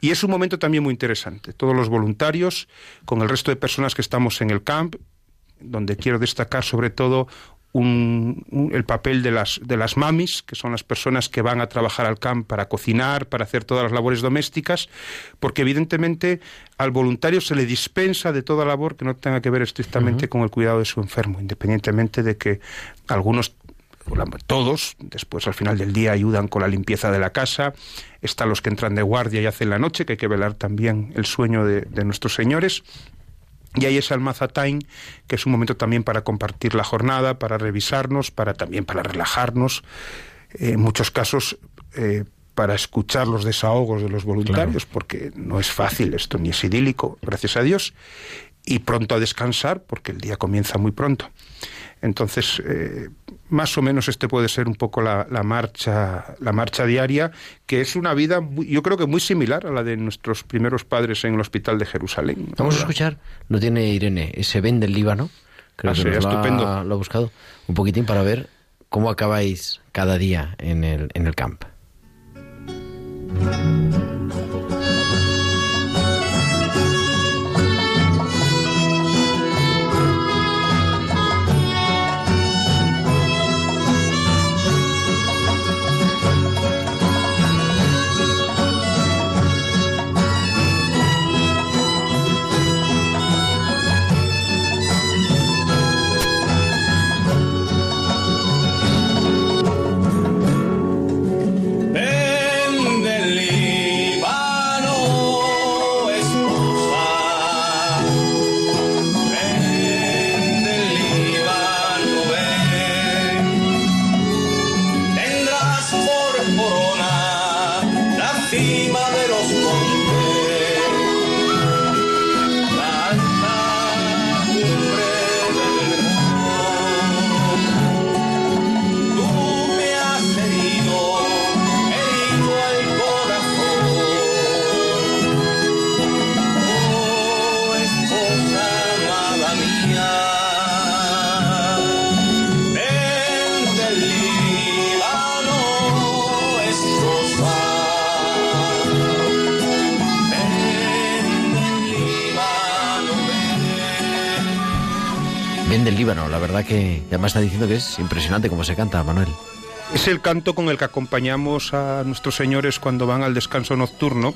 Y es un momento también muy interesante. Todos los voluntarios, con el resto de personas que estamos en el camp, donde quiero destacar sobre todo un- un- el papel de las, de las mamis, que son las personas que van a trabajar al camp para cocinar, para hacer todas las labores domésticas, porque evidentemente al voluntario se le dispensa de toda labor que no tenga que ver estrictamente con el cuidado de su enfermo, independientemente de que algunos todos, después al final del día ayudan con la limpieza de la casa, están los que entran de guardia y hacen la noche, que hay que velar también el sueño de, de nuestros señores. Y hay ese Almaza Time, que es un momento también para compartir la jornada, para revisarnos, para también para relajarnos, eh, en muchos casos eh, para escuchar los desahogos de los voluntarios, porque no es fácil esto, ni es idílico, gracias a Dios, y pronto a descansar, porque el día comienza muy pronto. Entonces, eh, más o menos este puede ser un poco la, la marcha, la marcha diaria, que es una vida, muy- yo creo que muy similar a la de nuestros primeros padres en el hospital de Jerusalén. Vamos a escuchar, lo tiene Irene, ese Ben del Líbano. Creo Ah, que sería nos lo ha- estupendo. lo ha buscado un poquitín para ver cómo acabáis cada día en el, en el camp. Que además está diciendo que es impresionante cómo se canta, Manuel. Es el canto con el que acompañamos a nuestros señores cuando van al descanso nocturno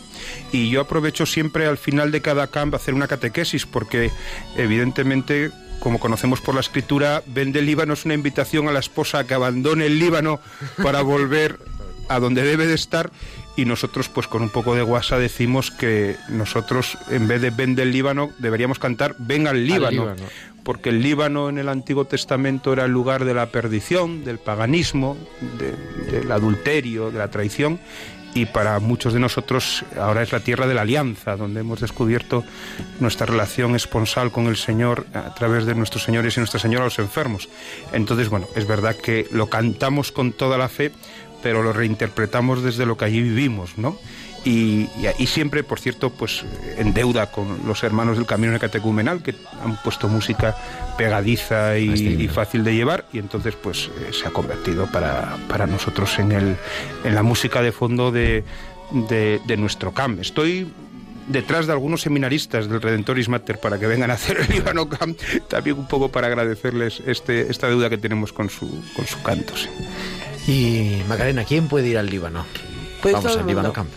y yo aprovecho siempre al final de cada camp hacer una catequesis porque evidentemente como conocemos por la escritura, ven del Líbano es una invitación a la esposa a que abandone el Líbano para volver a donde debe de estar y nosotros pues con un poco de guasa decimos que nosotros en vez de ven del Líbano deberíamos cantar ven al Líbano, Líbano. porque el Líbano en el Antiguo Testamento era el lugar de la perdición, del paganismo, de- del adulterio, de la traición y para muchos de nosotros ahora es la tierra de la alianza, donde hemos descubierto nuestra relación esponsal con el Señor a través de nuestros señores y Nuestra Señora los enfermos. Entonces, bueno, es verdad que lo cantamos con toda la fe, pero lo reinterpretamos desde lo que allí vivimos, ¿no? Y, y- y siempre, por cierto, pues en deuda con los hermanos del Camino Catecumenal, que han puesto música pegadiza y, y fácil de llevar, y entonces pues eh, se ha convertido para, para nosotros en, el, en la música de fondo de, de, de nuestro camp. Estoy detrás de algunos seminaristas del Redentoris Mater para que vengan a hacer el Líbano Camp, también un poco para agradecerles este, esta deuda que tenemos con su, con su canto. sí. Y Macarena, ¿quién puede ir al Líbano? Ir Vamos al Líbano. Camp.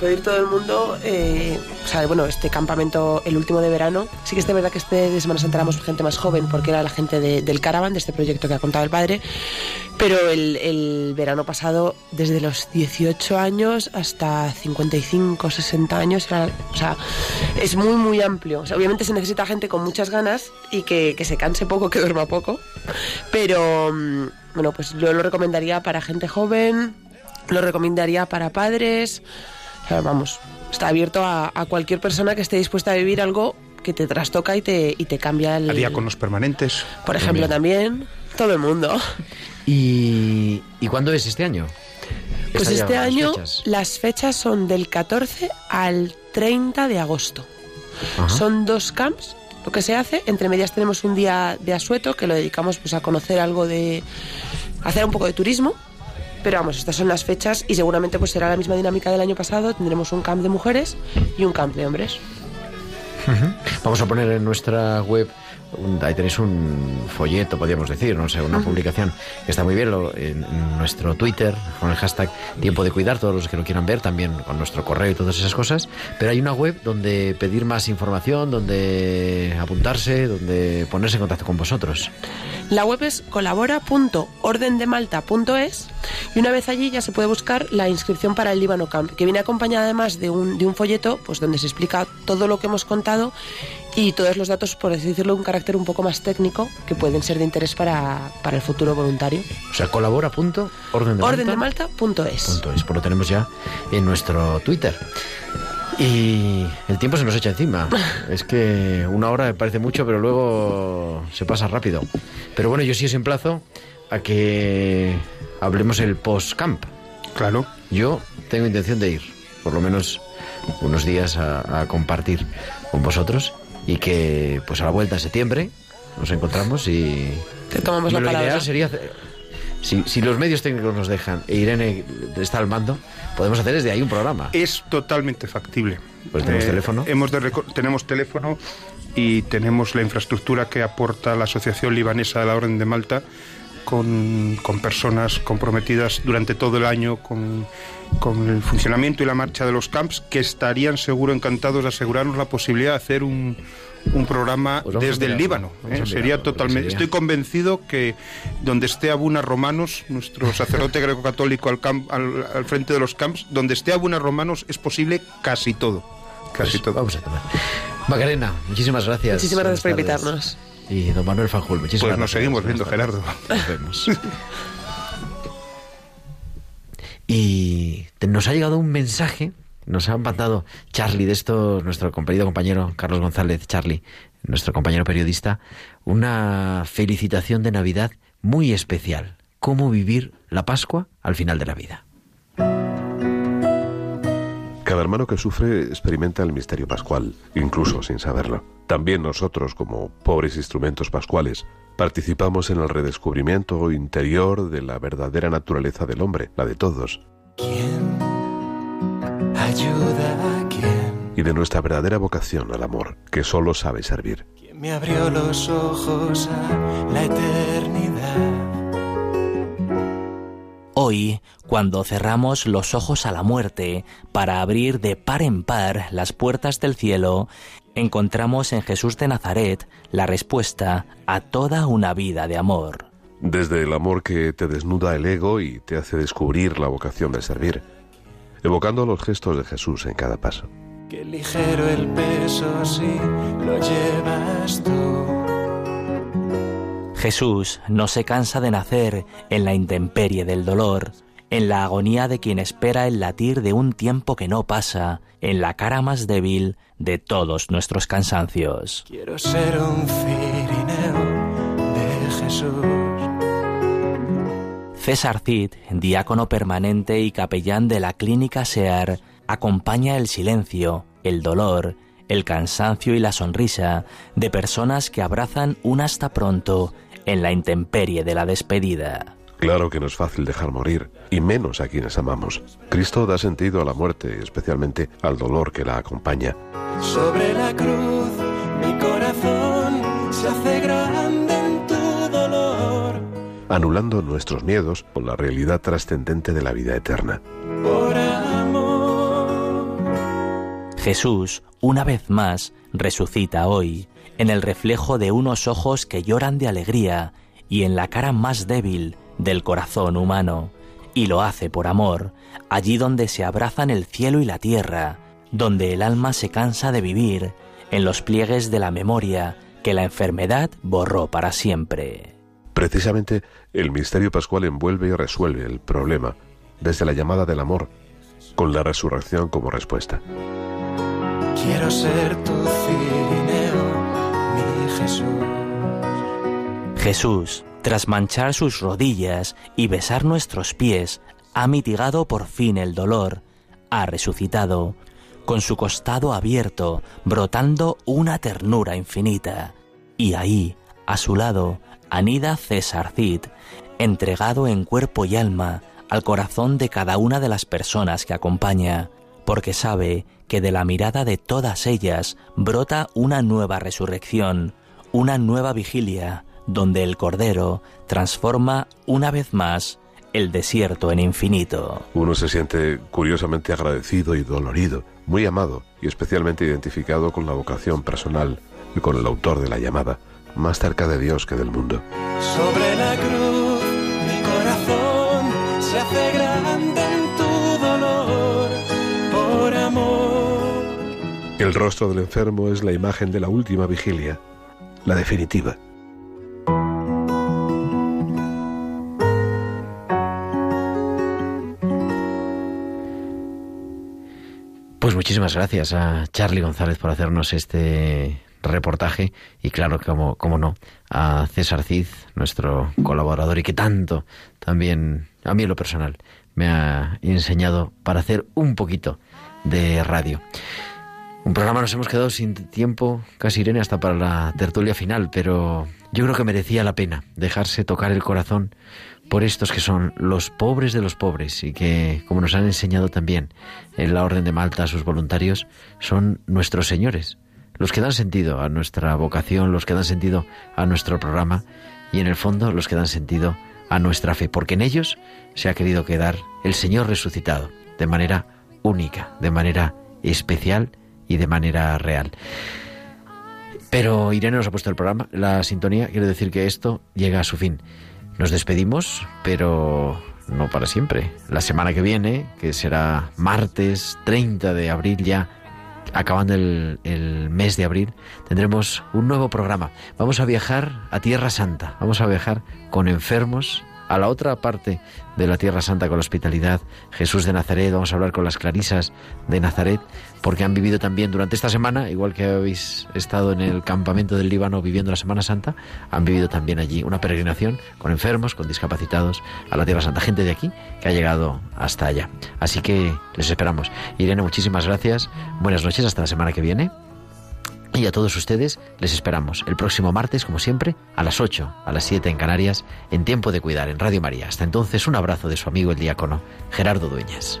Puede ir todo el mundo, eh, o sea, bueno, este campamento, el último de verano, sí que es de verdad que este de Semana Santa gente más joven, porque era la gente de- del Caravan, de este proyecto que ha contado el padre, pero el, el verano pasado, desde los 18 años hasta 55, 60 años, era- o sea, es muy, muy amplio. O sea, obviamente se necesita gente con muchas ganas y que, que se canse poco, que duerma poco, pero mm, bueno, pues yo lo recomendaría para gente joven, lo recomendaría para padres, vamos, está abierto a, a cualquier persona que esté dispuesta a vivir algo que te trastoca y te, y te cambia el... A diáconos permanentes. Por ejemplo, también, todo el mundo. ¿Y, ¿y cuándo es este año? Pues este año fechas. las fechas son del 14 al 30 de agosto. Ajá. Son dos camps. Lo que se hace, entre medias tenemos un día de asueto que lo dedicamos pues a conocer algo de hacer un poco de turismo. Pero vamos, estas son las fechas y seguramente pues será la misma dinámica del año pasado. Tendremos un camp de mujeres y un camp de hombres. Vamos a poner en nuestra web, un- ahí tenéis un folleto, podríamos decir, no sé, una publicación que está muy bien, lo- en nuestro Twitter, con el hashtag Tiempo de Cuidar, todos los que lo quieran ver, también con nuestro correo y todas esas cosas. Pero hay una web donde pedir más información, donde apuntarse, donde ponerse en contacto con vosotros. La web es colabora.ordendemalta.es y una vez allí ya se puede buscar la inscripción para el Líbano Camp, que viene acompañada además de un, de un folleto pues donde se explica todo lo que hemos contado y todos los datos, por así decirlo, de un carácter un poco más técnico que pueden ser de interés para, para el futuro voluntario. O sea, colabora.ordendemalta.es. Ordendemalta.es. Punto es, pues lo tenemos ya en nuestro Twitter. Y el tiempo se nos echa encima. *laughs* Es que una hora me parece mucho, pero luego se pasa rápido. Pero bueno, yo sí os emplazo a que hablemos el post-camp. Claro. Yo tengo intención de ir, por lo menos unos días a, a compartir con vosotros y que pues a la vuelta en septiembre nos encontramos y Te tomamos la lo palabra. ideal sería si, si los medios técnicos nos dejan e Irene está al mando, podemos hacer desde ahí un programa. Es totalmente factible. Eh, Pues tenemos teléfono. Hemos de reco- tenemos teléfono y tenemos la infraestructura que aporta la Asociación Libanesa de la Orden de Malta con, con personas comprometidas durante todo el año con, con el funcionamiento y la marcha de los camps que estarían seguro encantados de asegurarnos la posibilidad de hacer un, un programa Pues desde el Líbano. ¿eh? Sería totalmente. sería- Estoy convencido que donde esté Abuna Romanos, nuestro sacerdote *laughs* greco-católico al, camp- al, al frente de los camps, donde esté Abuna Romanos es posible casi todo. Casi Pues todo. Vamos a tomar. Macarena, muchísimas gracias. Muchísimas gracias por invitarnos. Y don Manuel Fanjul, muchísimas Pues nos gracias. seguimos viendo. Gerardo. Nos vemos. y nos ha llegado un mensaje, nos ha mandado Charlie de esto, nuestro querido compañero Carlos González, Charlie, nuestro compañero periodista, una felicitación de Navidad muy especial. ¿Cómo vivir la Pascua al final de la vida? Cada hermano que sufre experimenta el misterio pascual, incluso sin saberlo. También nosotros, como pobres instrumentos pascuales, participamos en el redescubrimiento interior de la verdadera naturaleza del hombre, la de todos, ¿Quién ayuda a quién? y de nuestra verdadera vocación al amor, que solo sabe servir. ¿Quién me abrió los ojos a la eternidad. Hoy, cuando cerramos los ojos a la muerte para abrir de par en par las puertas del cielo, encontramos en Jesús de Nazaret la respuesta a toda una vida de amor. Desde el amor que te desnuda el ego y te hace descubrir la vocación de servir, evocando los gestos de Jesús en cada paso. Qué ligero el peso si lo llevas tú. Jesús no se cansa de nacer en la intemperie del dolor, en la agonía de quien espera el latir de un tiempo que no pasa, en la cara más débil de todos nuestros cansancios. Quiero ser un cirineo de Jesús. César Cid, diácono permanente y capellán de la clínica SEAR, acompaña el silencio, el dolor, el cansancio y la sonrisa de personas que abrazan un hasta pronto en la intemperie de la despedida. Claro que no es fácil dejar morir, y menos a quienes amamos. Cristo da sentido a la muerte, especialmente al dolor que la acompaña. Sobre la cruz mi corazón se hace grande en tu dolor. anulando nuestros miedos por la realidad trascendente de la vida eterna. Por amor. Jesús, una vez más, resucita hoy, en el reflejo de unos ojos que lloran de alegría y en la cara más débil del corazón humano, y lo hace por amor, allí donde se abrazan el cielo y la tierra, donde el alma se cansa de vivir, en los pliegues de la memoria que la enfermedad borró para siempre. Precisamente el misterio pascual envuelve y resuelve el problema desde la llamada del amor, con la resurrección como respuesta. Quiero ser tu cirineo, mi Jesús. Jesús, tras manchar sus rodillas y besar nuestros pies, ha mitigado por fin el dolor, ha resucitado, con su costado abierto, brotando una ternura infinita. Y ahí, a su lado, anida César Cid, entregado en cuerpo y alma al corazón de cada una de las personas que acompaña, porque sabe que de la mirada de todas ellas brota una nueva resurrección, una nueva vigilia, donde el Cordero transforma una vez más el desierto en infinito. Uno se siente curiosamente agradecido y dolorido, muy amado y especialmente identificado con la vocación personal y con el autor de la llamada, más cerca de Dios que del mundo. Sobre la cruz mi corazón se hace grande en tu dolor. Por amor. El rostro del enfermo es la imagen de la última vigilia, la definitiva. Pues muchísimas gracias a Charlie González por hacernos este reportaje y claro, como, como no, a César Cid, nuestro colaborador y que tanto también, a mí en lo personal, me ha enseñado para hacer un poquito de radio. Un programa nos hemos quedado sin tiempo, casi Irene, hasta para la tertulia final, pero yo creo que merecía la pena dejarse tocar el corazón por estos que son los pobres de los pobres y que, como nos han enseñado también en la Orden de Malta sus voluntarios, son nuestros señores, los que dan sentido a nuestra vocación, los que dan sentido a nuestro programa y en el fondo los que dan sentido a nuestra fe, porque en ellos se ha querido quedar el Señor resucitado de manera única, de manera especial y de manera real. Pero Irene nos ha puesto el programa, la sintonía, quiere decir que esto llega a su fin. Nos despedimos, pero no para siempre. La semana que viene, que será martes 30 de abril ya, acabando el, el, mes de abril, tendremos un nuevo programa. Vamos a viajar a Tierra Santa, vamos a viajar con enfermos a la otra parte de la Tierra Santa con la hospitalidad, Jesús de Nazaret, vamos a hablar con las clarisas de Nazaret, porque han vivido también durante esta semana, igual que habéis estado en el campamento del Líbano viviendo la Semana Santa, han vivido también allí una peregrinación con enfermos, con discapacitados a la Tierra Santa, gente de aquí que ha llegado hasta allá. Así que les esperamos. Irene, muchísimas gracias, buenas noches, hasta la semana que viene. Y a todos ustedes les esperamos el próximo martes, como siempre, a las 8, a las 7 en Canarias, en Tiempo de Cuidar, en Radio María. Hasta entonces, un abrazo de su amigo el diácono Gerardo Dueñas.